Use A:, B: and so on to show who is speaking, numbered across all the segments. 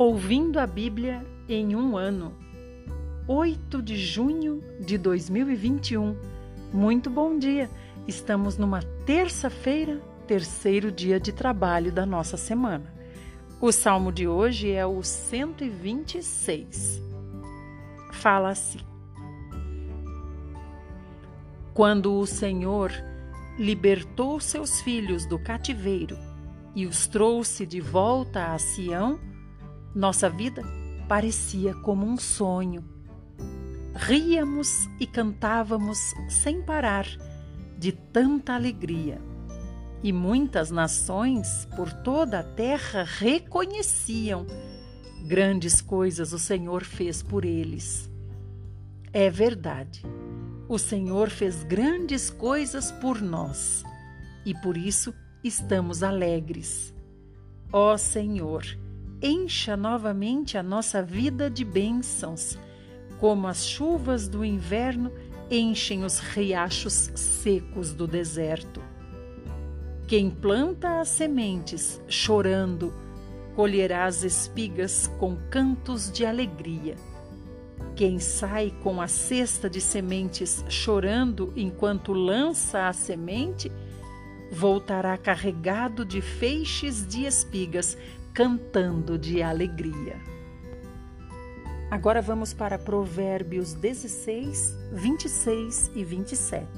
A: Ouvindo a Bíblia em um ano. 8 de junho de 2021. Muito bom dia! Estamos numa terça-feira, terceiro dia de trabalho da nossa semana. O salmo de hoje é o 126. Fala assim: Quando o Senhor libertou seus filhos do cativeiro e os trouxe de volta a Sião, nossa vida parecia como um sonho. Ríamos e cantávamos sem parar, de tanta alegria. E muitas nações por toda a terra reconheciam grandes coisas o Senhor fez por eles. É verdade, o Senhor fez grandes coisas por nós e por isso estamos alegres. Ó Senhor, encha novamente a nossa vida de bênçãos, como as chuvas do inverno enchem os riachos secos do deserto. Quem planta as sementes chorando, colherá as espigas com cantos de alegria. Quem sai com a cesta de sementes chorando enquanto lança a semente, voltará carregado de feixes de espigas, cantando de alegria. Agora vamos para Provérbios 16, 26 e 27.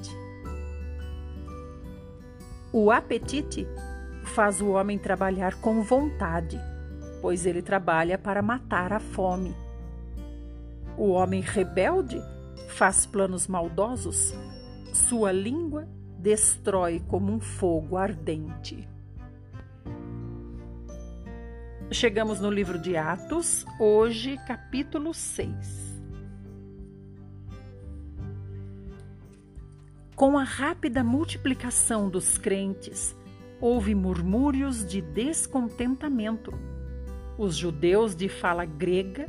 A: O apetite faz o homem trabalhar com vontade, pois ele trabalha para matar a fome. O homem rebelde faz planos maldosos, sua língua destrói como um fogo ardente. Chegamos no livro de Atos, hoje, capítulo 6. Com a rápida multiplicação dos crentes, houve murmúrios de descontentamento. Os judeus de fala grega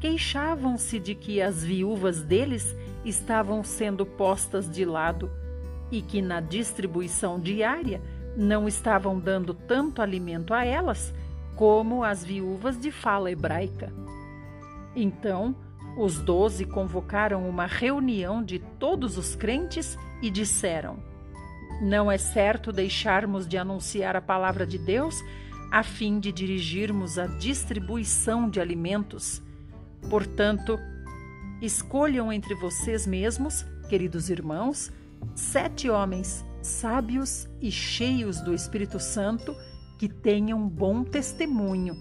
A: queixavam-se de que as viúvas deles estavam sendo postas de lado e que na distribuição diária não estavam dando tanto alimento a elas como as viúvas de fala hebraica. Então, os doze convocaram uma reunião de todos os crentes e disseram: Não é certo deixarmos de anunciar a palavra de Deus a fim de dirigirmos a distribuição de alimentos. Portanto, escolham entre vocês mesmos, queridos irmãos, sete homens sábios e cheios do Espírito Santo que tenham bom testemunho.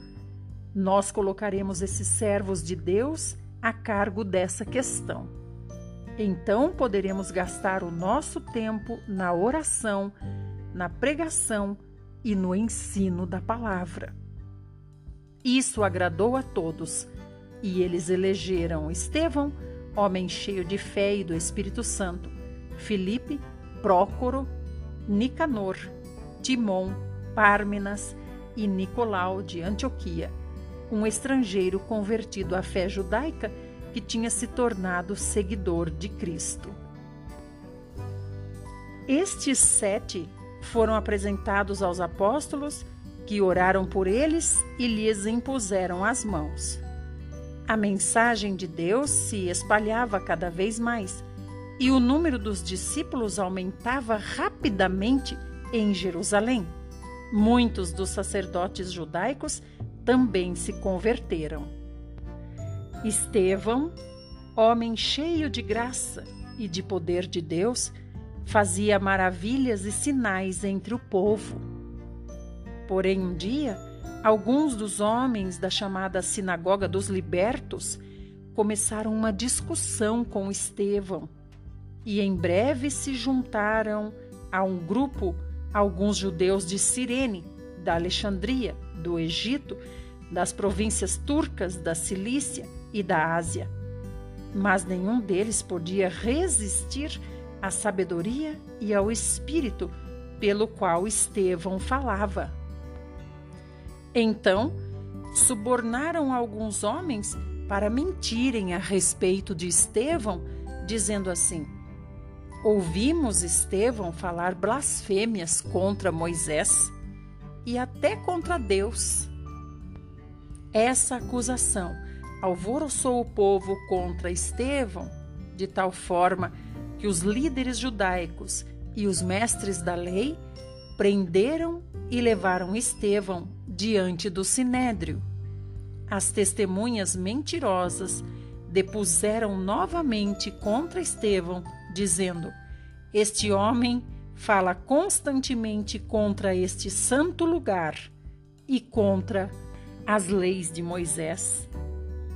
A: Nós colocaremos esses servos de Deus a cargo dessa questão. Então poderemos gastar o nosso tempo na oração, na pregação e no ensino da palavra. Isso agradou a todos, e eles elegeram Estevão, homem cheio de fé e do Espírito Santo, Filipe, Prócoro, Nicanor, Timon, Pármenas e Nicolau de Antioquia, um estrangeiro convertido à fé judaica que tinha se tornado seguidor de Cristo. Estes sete foram apresentados aos apóstolos, que oraram por eles e lhes impuseram as mãos. A mensagem de Deus se espalhava cada vez mais e o número dos discípulos aumentava rapidamente em Jerusalém. Muitos dos sacerdotes judaicos também se converteram. Estevão, homem cheio de graça e de poder de Deus, fazia maravilhas e sinais entre o povo. Porém, um dia, alguns dos homens da chamada Sinagoga dos Libertos começaram uma discussão com Estevão e em breve se juntaram a um grupo alguns judeus de Cirene, da Alexandria, do Egito, das províncias turcas da Cilícia e da Ásia. Mas nenhum deles podia resistir à sabedoria e ao espírito pelo qual Estevão falava. Então, subornaram alguns homens para mentirem a respeito de Estevão, dizendo assim: Ouvimos Estevão falar blasfêmias contra Moisés e até contra Deus. Essa acusação alvoroçou o povo contra Estevão, de tal forma que os líderes judaicos e os mestres da lei prenderam e levaram Estevão diante do sinédrio. As testemunhas mentirosas depuseram novamente contra Estevão, dizendo: Este homem fala constantemente contra este santo lugar e contra as leis de Moisés.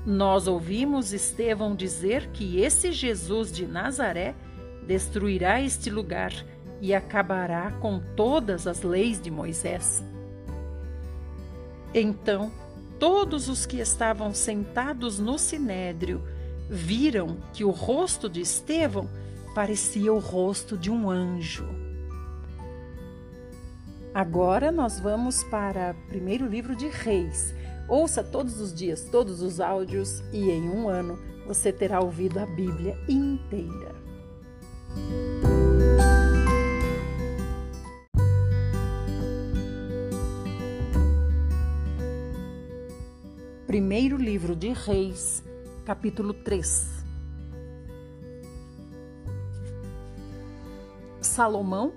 A: Nós ouvimos Estevão dizer que esse Jesus de Nazaré destruirá este lugar e acabará com todas as leis de Moisés. Então, todos os que estavam sentados no sinédrio viram que o rosto de Estevão parecia o rosto de um anjo. Agora nós vamos para o primeiro livro de Reis. Ouça todos os dias, todos os áudios, e em um ano você terá ouvido a Bíblia inteira. Primeiro livro de Reis, capítulo 3. Salomão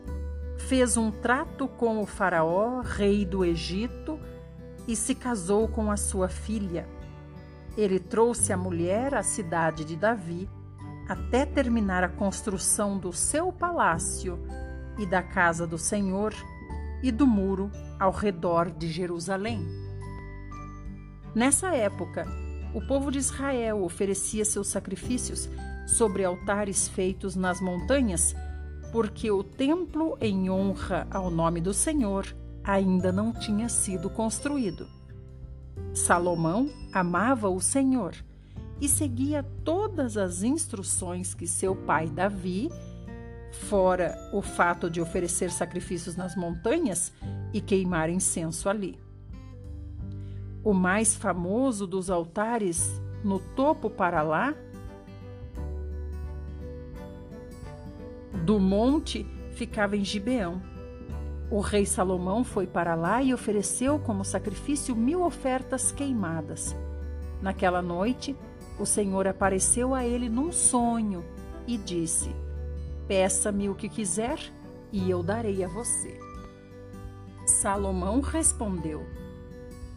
A: fez um trato com o Faraó, rei do Egito, e se casou com a sua filha. Ele trouxe a mulher à cidade de Davi até terminar a construção do seu palácio e da casa do Senhor e do muro ao redor de Jerusalém. Nessa época, o povo de Israel oferecia seus sacrifícios sobre altares feitos nas montanhas, porque o templo em honra ao nome do Senhor ainda não tinha sido construído. Salomão amava o Senhor e seguia todas as instruções que seu pai Davi, fora o fato de oferecer sacrifícios nas montanhas e queimar incenso ali. O mais famoso dos altares no topo para lá do monte ficava em Gibeão. O rei Salomão foi para lá e ofereceu como sacrifício mil ofertas queimadas. Naquela noite, o Senhor apareceu a ele num sonho e disse: Peça-me o que quiser e eu darei a você. Salomão respondeu: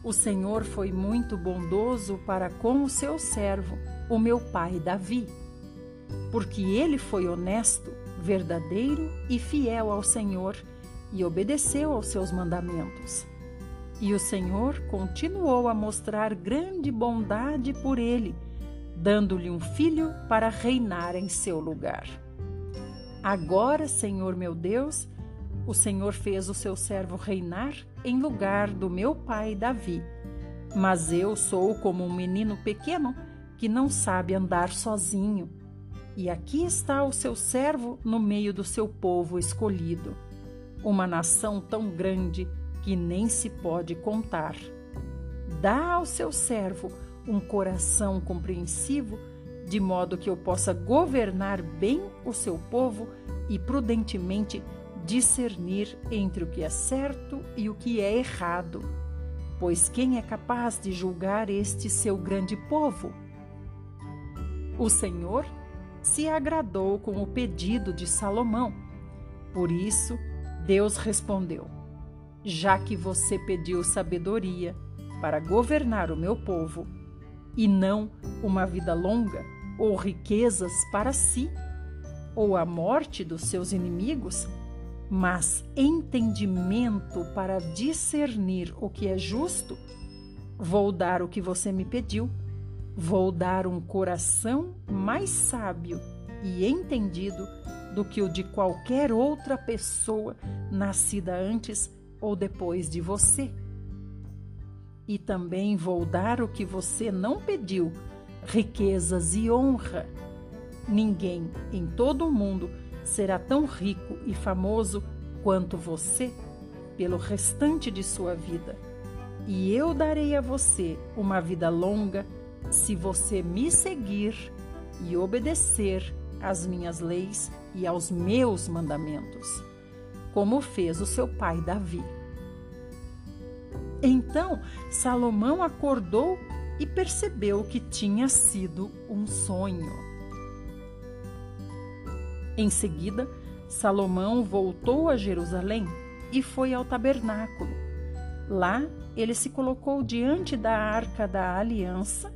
A: o Senhor foi muito bondoso para com o seu servo, o meu pai Davi, porque ele foi honesto, verdadeiro e fiel ao Senhor e obedeceu aos seus mandamentos. E o Senhor continuou a mostrar grande bondade por ele, dando-lhe um filho para reinar em seu lugar. Agora, Senhor meu Deus, o Senhor fez o seu servo reinar em lugar do meu pai Davi. Mas eu sou como um menino pequeno que não sabe andar sozinho. E aqui está o seu servo no meio do seu povo escolhido, uma nação tão grande que nem se pode contar. Dá ao seu servo um coração compreensivo, de modo que eu possa governar bem o seu povo e prudentemente discernir entre o que é certo e o que é errado. Pois quem é capaz de julgar este seu grande povo? O Senhor se agradou com o pedido de Salomão. Por isso, Deus respondeu: Já que você pediu sabedoria para governar o meu povo, e não uma vida longa ou riquezas para si, ou a morte dos seus inimigos, mas entendimento para discernir o que é justo, vou dar o que você me pediu. Vou dar um coração mais sábio e entendido do que o de qualquer outra pessoa nascida antes ou depois de você. E também vou dar o que você não pediu, riquezas e honra. Ninguém em todo o mundo será tão rico e famoso quanto você pelo restante de sua vida. E eu darei a você uma vida longa se você me seguir e obedecer às minhas leis e aos meus mandamentos, como fez o seu pai Davi. Então Salomão acordou e percebeu que tinha sido um sonho. Em seguida, Salomão voltou a Jerusalém e foi ao tabernáculo. Lá, ele se colocou diante da arca da aliança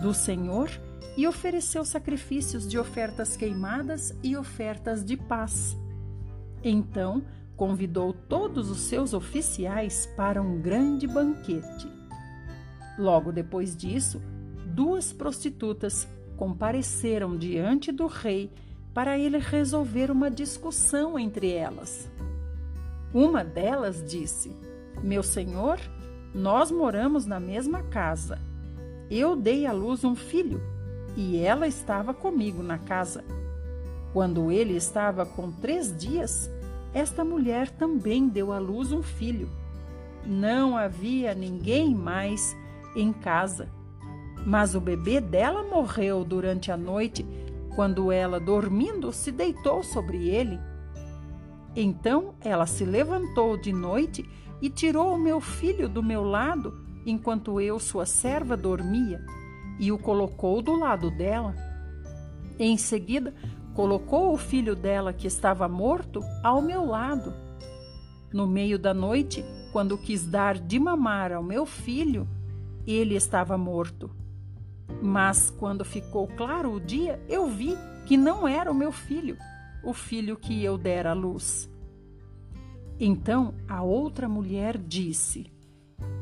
A: do Senhor e ofereceu sacrifícios de ofertas queimadas e ofertas de paz. Então, convidou todos os seus oficiais para um grande banquete. Logo depois disso, duas prostitutas compareceram diante do rei para ele resolver uma discussão entre elas. Uma delas disse: Meu senhor, nós moramos na mesma casa. Eu dei à luz um filho e ela estava comigo na casa. Quando ele estava com três dias, esta mulher também deu à luz um filho. Não havia ninguém mais em casa. Mas o bebê dela morreu durante a noite, quando ela, dormindo, se deitou sobre ele. Então ela se levantou de noite e tirou o meu filho do meu lado, enquanto eu, sua serva, dormia, e o colocou do lado dela. Em seguida, colocou o filho dela que estava morto ao meu lado. No meio da noite, quando quis dar de mamar ao meu filho, ele estava morto. Mas quando ficou claro o dia, eu vi que não era o meu filho, o filho que eu dera à luz. Então a outra mulher disse: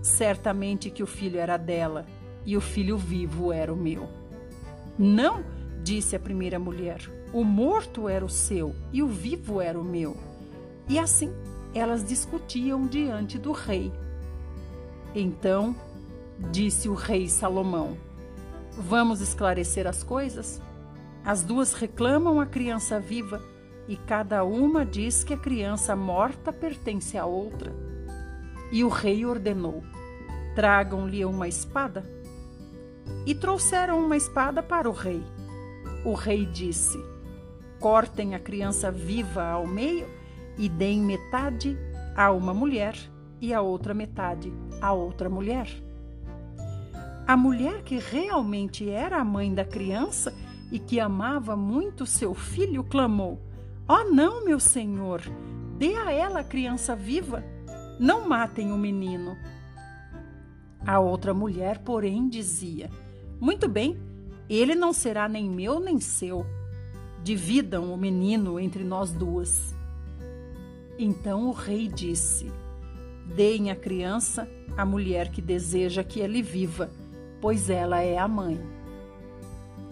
A: Certamente que o filho era dela e o filho vivo era o meu. Não, disse a primeira mulher, o morto era o seu e o vivo era o meu. E assim elas discutiam diante do rei. Então disse o rei Salomão: Vamos esclarecer as coisas? As duas reclamam a criança viva e cada uma diz que a criança morta pertence à outra. E o rei ordenou: Tragam-lhe uma espada. E trouxeram uma espada para o rei. O rei disse: cortem a criança viva ao meio e deem metade a uma mulher e a outra metade a outra mulher. A mulher que realmente era a mãe da criança e que amava muito seu filho clamou: Oh, não, meu senhor, dê a ela a criança viva, não matem o menino. A outra mulher, porém, dizia: Muito bem, ele não será nem meu nem seu dividam o menino entre nós duas. Então o rei disse: Deem a criança à mulher que deseja que ele viva, pois ela é a mãe.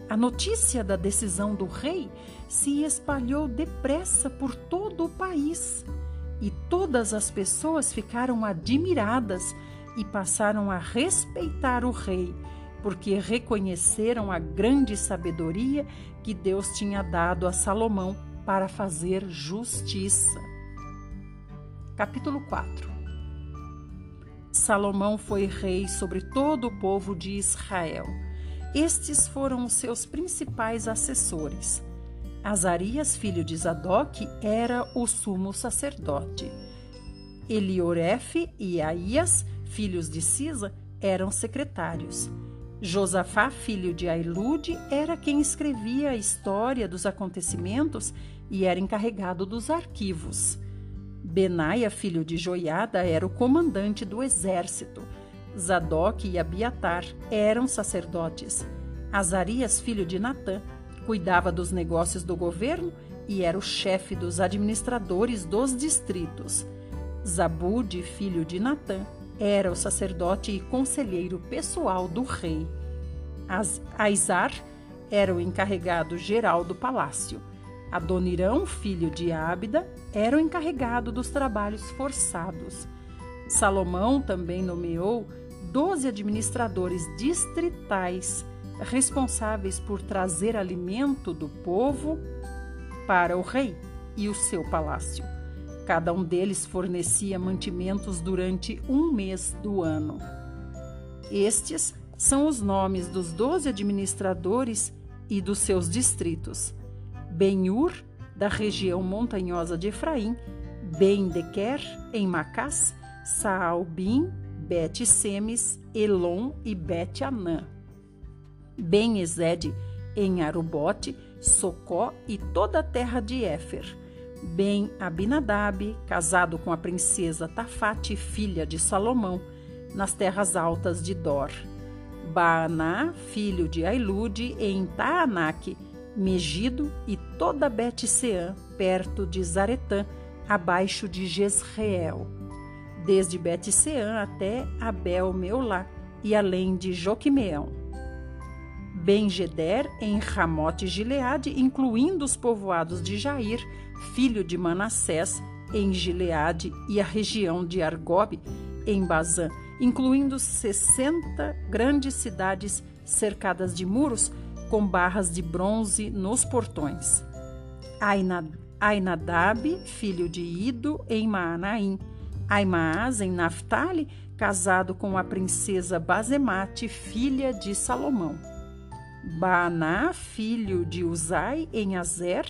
A: A notícia da decisão do rei se espalhou depressa por todo o país e todas as pessoas ficaram admiradas e passaram a respeitar o rei porque reconheceram a grande sabedoria que Deus tinha dado a Salomão para fazer justiça. Capítulo 4 Salomão foi rei sobre todo o povo de Israel. Estes foram os seus principais assessores. Azarias, filho de Zadok, era o sumo sacerdote. Eliorefe e Aías, filhos de Sisa, eram secretários. Josafá, filho de Ailude, era quem escrevia a história dos acontecimentos e era encarregado dos arquivos. Benaia, filho de Joiada, era o comandante do exército. Zadok e Abiatar eram sacerdotes. Azarias, filho de Natã, cuidava dos negócios do governo e era o chefe dos administradores dos distritos. Zabude, filho de Natã, era o sacerdote e conselheiro pessoal do rei. Aizar era o encarregado geral do palácio. Adonirão, filho de Ábida, era o encarregado dos trabalhos forçados. Salomão também nomeou doze administradores distritais responsáveis por trazer alimento do povo para o rei e o seu palácio. Cada um deles fornecia mantimentos durante um mês do ano. Estes são os nomes dos doze administradores e dos seus distritos: Benhur, da região montanhosa de Efraim, Ben-Dequer, em Macás, Saalbim, Bet-Semes, Elon e Bet-Anã. Ben-Ezed em Arubote, Socó e toda a terra de Éfer. Ben Abinadab, casado com a princesa Tafate, filha de Salomão, nas terras altas de Dor. Baaná, filho de Ailude, em Taanac, Megido e toda Bet-Seã, perto de Zaretã, abaixo de Jezreel. Desde Bet-Seã até Abel-Meolá e além de Joquimeão. Ben-Geder em Ramote Gileade, incluindo os povoados de Jair, filho de Manassés, em Gileade e a região de Argob, em Bazã, incluindo 60 grandes cidades cercadas de muros com barras de bronze nos portões. Ainadab, filho de Ido, em Maanaim. Aimaas, em Naphtali, casado com a princesa Bazemate, filha de Salomão. Baaná, filho de Uzai, em Azer.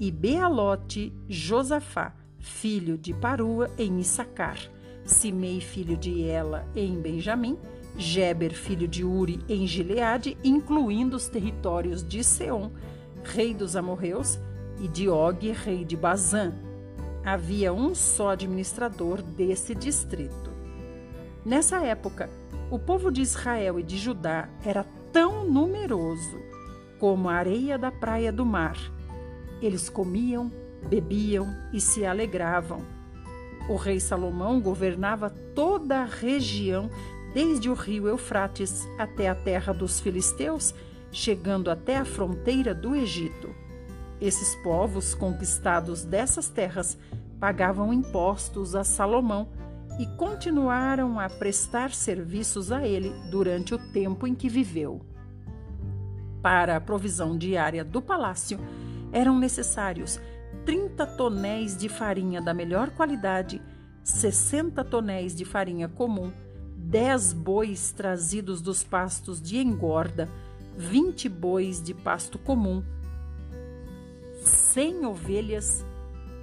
A: E Bealote, Josafá, filho de Parua, em Issacar. Simei, filho de Ela, em Benjamim, Geber, filho de Uri, em Gileade, incluindo os territórios de Seom, rei dos amorreus, e de Og, rei de Bazã. Havia um só administrador desse distrito. Nessa época, o povo de Israel e de Judá era tão numeroso como a areia da praia do mar. Eles comiam, bebiam e se alegravam o rei Salomão governava toda a região, desde o rio Eufrates até a terra dos filisteus, chegando até a fronteira do Egito. Esses povos conquistados dessas terras pagavam impostos a Salomão e continuaram a prestar serviços a ele durante o tempo em que viveu. Para a provisão diária do palácio, eram necessários 30 tonéis de farinha da melhor qualidade, 60 tonéis de farinha comum, 10 bois trazidos dos pastos de engorda, 20 bois de pasto comum, 100 ovelhas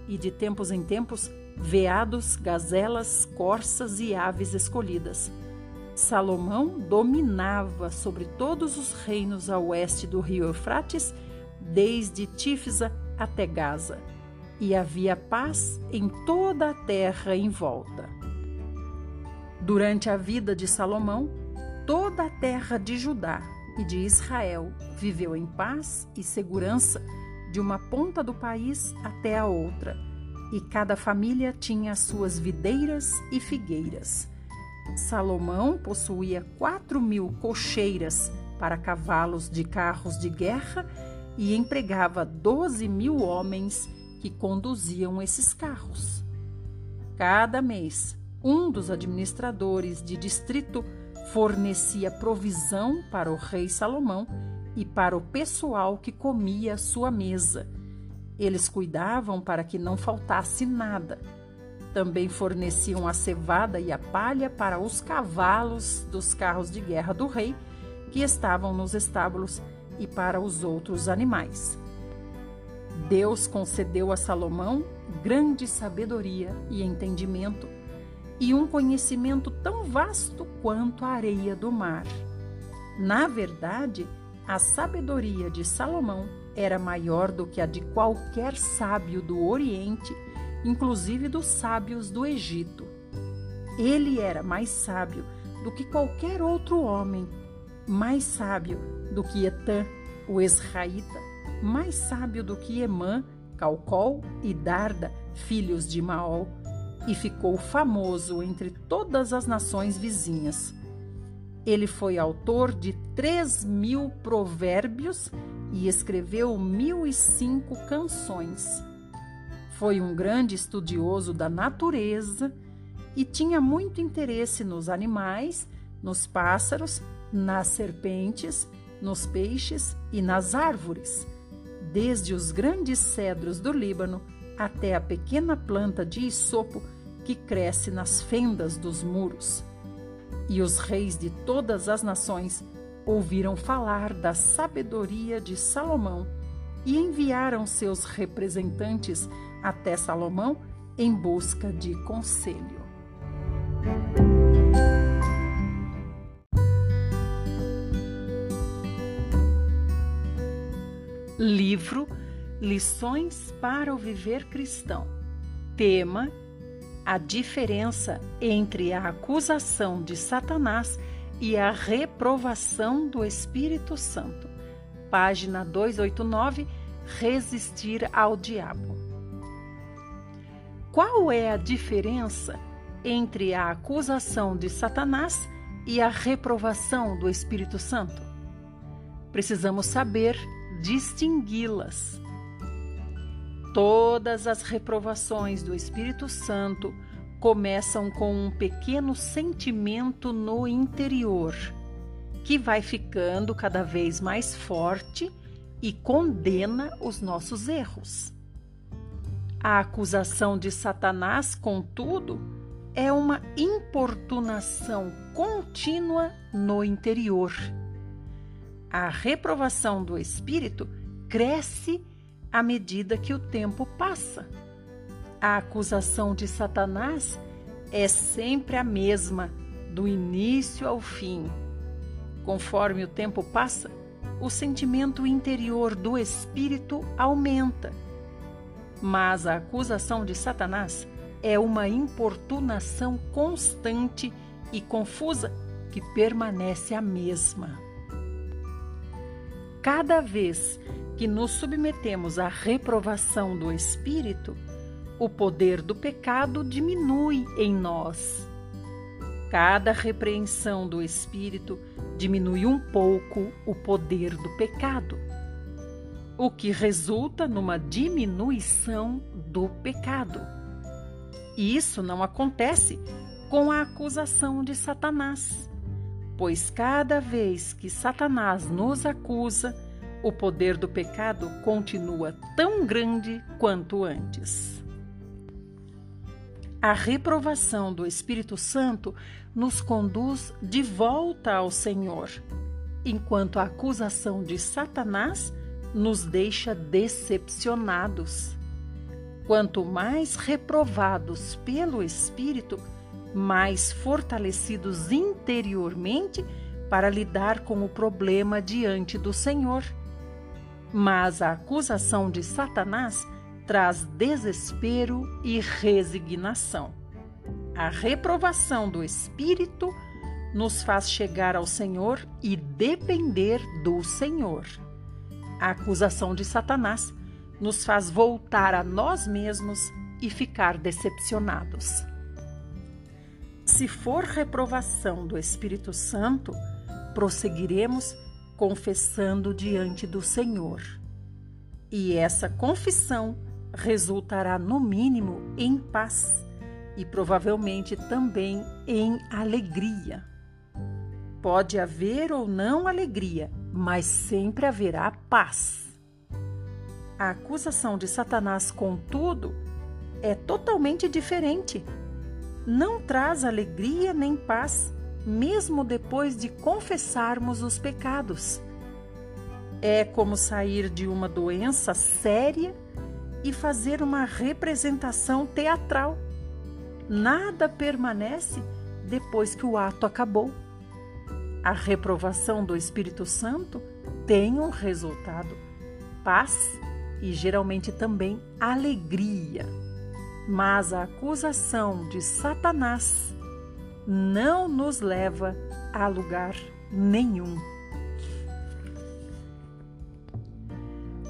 A: e, de tempos em tempos, veados, gazelas, corças e aves escolhidas. Salomão dominava sobre todos os reinos a oeste do rio Eufrates, desde Tífisa até Gaza, e havia paz em toda a terra em volta. Durante a vida de Salomão, toda a terra de Judá e de Israel viveu em paz e segurança de uma ponta do país até a outra, e cada família tinha suas videiras e figueiras. Salomão possuía quatro mil cocheiras para cavalos de carros de guerra e empregava 12 mil homens que conduziam esses carros. Cada mês, um dos administradores de distrito fornecia provisão para o rei Salomão e para o pessoal que comia à sua mesa. Eles cuidavam para que não faltasse nada. Também forneciam a cevada e a palha para os cavalos dos carros de guerra do rei que estavam nos estábulos e para os outros animais. Deus concedeu a Salomão grande sabedoria e entendimento e um conhecimento tão vasto quanto a areia do mar. Na verdade, a sabedoria de Salomão era maior do que a de qualquer sábio do Oriente, inclusive dos sábios do Egito. Ele era mais sábio do que qualquer outro homem, mais sábio do que Etã, o Esraíta, mais sábio do que Emã, Calcol e Darda, filhos de Maol, e ficou famoso entre todas as nações vizinhas. Ele foi autor de três mil provérbios e escreveu mil e cinco canções. Foi um grande estudioso da natureza e tinha muito interesse nos animais, nos pássaros, nas serpentes nos peixes e nas árvores, desde os grandes cedros do Líbano até a pequena planta de isopo que cresce nas fendas dos muros. E os reis de todas as nações ouviram falar da sabedoria de Salomão e enviaram seus representantes até Salomão em busca de conselho. Livro Lições para o Viver Cristão. Tema: A diferença entre a acusação de Satanás e a reprovação do Espírito Santo. Página 289 Resistir ao Diabo. Qual é a diferença entre a acusação de Satanás e a reprovação do Espírito Santo? Precisamos saber distingui-las. Todas as reprovações do Espírito Santo começam com um pequeno sentimento no interior, que vai ficando cada vez mais forte e condena os nossos erros. A acusação de Satanás, contudo, é uma importunação contínua no interior a reprovação do espírito cresce à medida que o tempo passa. A acusação de Satanás é sempre a mesma, do início ao fim. Conforme o tempo passa, o sentimento interior do espírito aumenta. Mas a acusação de Satanás é uma importunação constante e confusa que permanece a mesma. Cada vez que nos submetemos à reprovação do Espírito, o poder do pecado diminui em nós. Cada repreensão do Espírito diminui um pouco o poder do pecado, o que resulta numa diminuição do pecado. E isso não acontece com a acusação de Satanás pois cada vez que Satanás nos acusa, o poder do pecado continua tão grande quanto antes. A reprovação do Espírito Santo nos conduz de volta ao Senhor, enquanto a acusação de Satanás nos deixa decepcionados. Quanto mais reprovados pelo Espírito, mais fortalecidos interiormente para lidar com o problema diante do Senhor. Mas a acusação de Satanás traz desespero e resignação. A reprovação do Espírito nos faz chegar ao Senhor e depender do Senhor. A acusação de Satanás nos faz voltar a nós mesmos e ficar decepcionados. Se for reprovação do Espírito Santo, prosseguiremos confessando diante do Senhor. E essa confissão resultará, no mínimo, em paz e provavelmente também em alegria. Pode haver ou não alegria, mas sempre haverá paz. A acusação de Satanás, contudo, é totalmente diferente não traz alegria nem paz, mesmo depois de confessarmos os pecados. É como sair de uma doença séria e fazer uma representação teatral. Nada permanece depois que o ato acabou. A reprovação do Espírito Santo tem um resultado: paz e geralmente também alegria. Mas a acusação de Satanás não nos leva a lugar nenhum.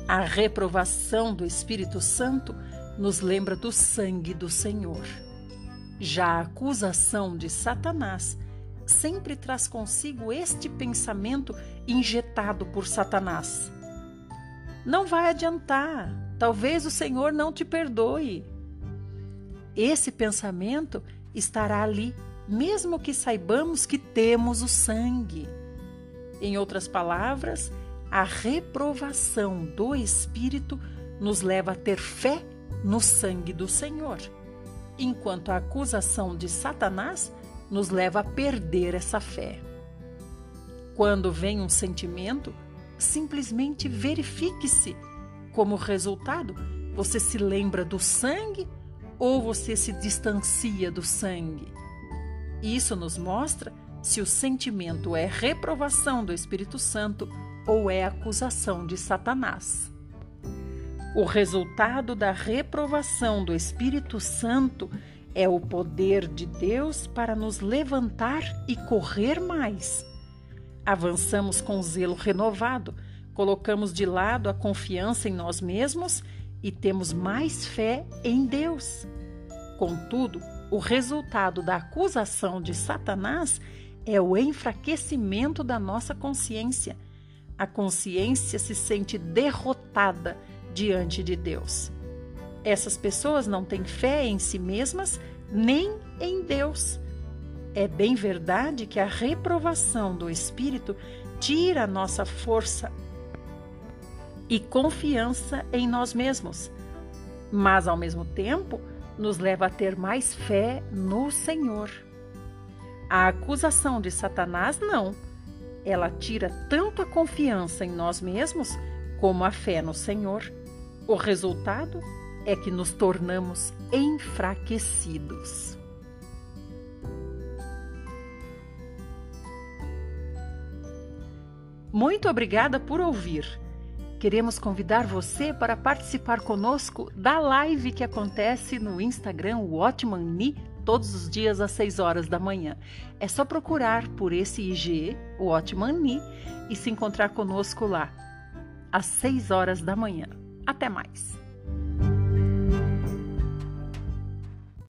A: A reprovação do Espírito Santo nos lembra do sangue do Senhor. Já a acusação de Satanás sempre traz consigo este pensamento injetado por Satanás. Não vai adiantar, talvez o Senhor não te perdoe. Esse pensamento estará ali, mesmo que saibamos que temos o sangue. Em outras palavras, a reprovação do Espírito nos leva a ter fé no sangue do Senhor, enquanto a acusação de Satanás nos leva a perder essa fé. Quando vem um sentimento, simplesmente verifique-se. Como resultado, você se lembra do sangue ou você se distancia do sangue. Isso nos mostra se o sentimento é reprovação do Espírito Santo ou é acusação de Satanás. O resultado da reprovação do Espírito Santo é o poder de Deus para nos levantar e correr mais. Avançamos com zelo renovado, colocamos de lado a confiança em nós mesmos e temos mais fé em Deus. Contudo, o resultado da acusação de Satanás é o enfraquecimento da nossa consciência. A consciência se sente derrotada diante de Deus. Essas pessoas não têm fé em si mesmas nem em Deus. É bem verdade que a reprovação do Espírito tira a nossa força e confiança em nós mesmos, mas ao mesmo tempo nos leva a ter mais fé no Senhor. A acusação de Satanás não. Ela tira tanto a confiança em nós mesmos como a fé no Senhor. O resultado é que nos tornamos enfraquecidos. Muito obrigada por ouvir. Queremos convidar você para participar conosco da live que acontece no Instagram Watchman todos os dias às 6 horas da manhã. É só procurar por esse IG, Watchman e se encontrar conosco lá às 6 horas da manhã. Até mais!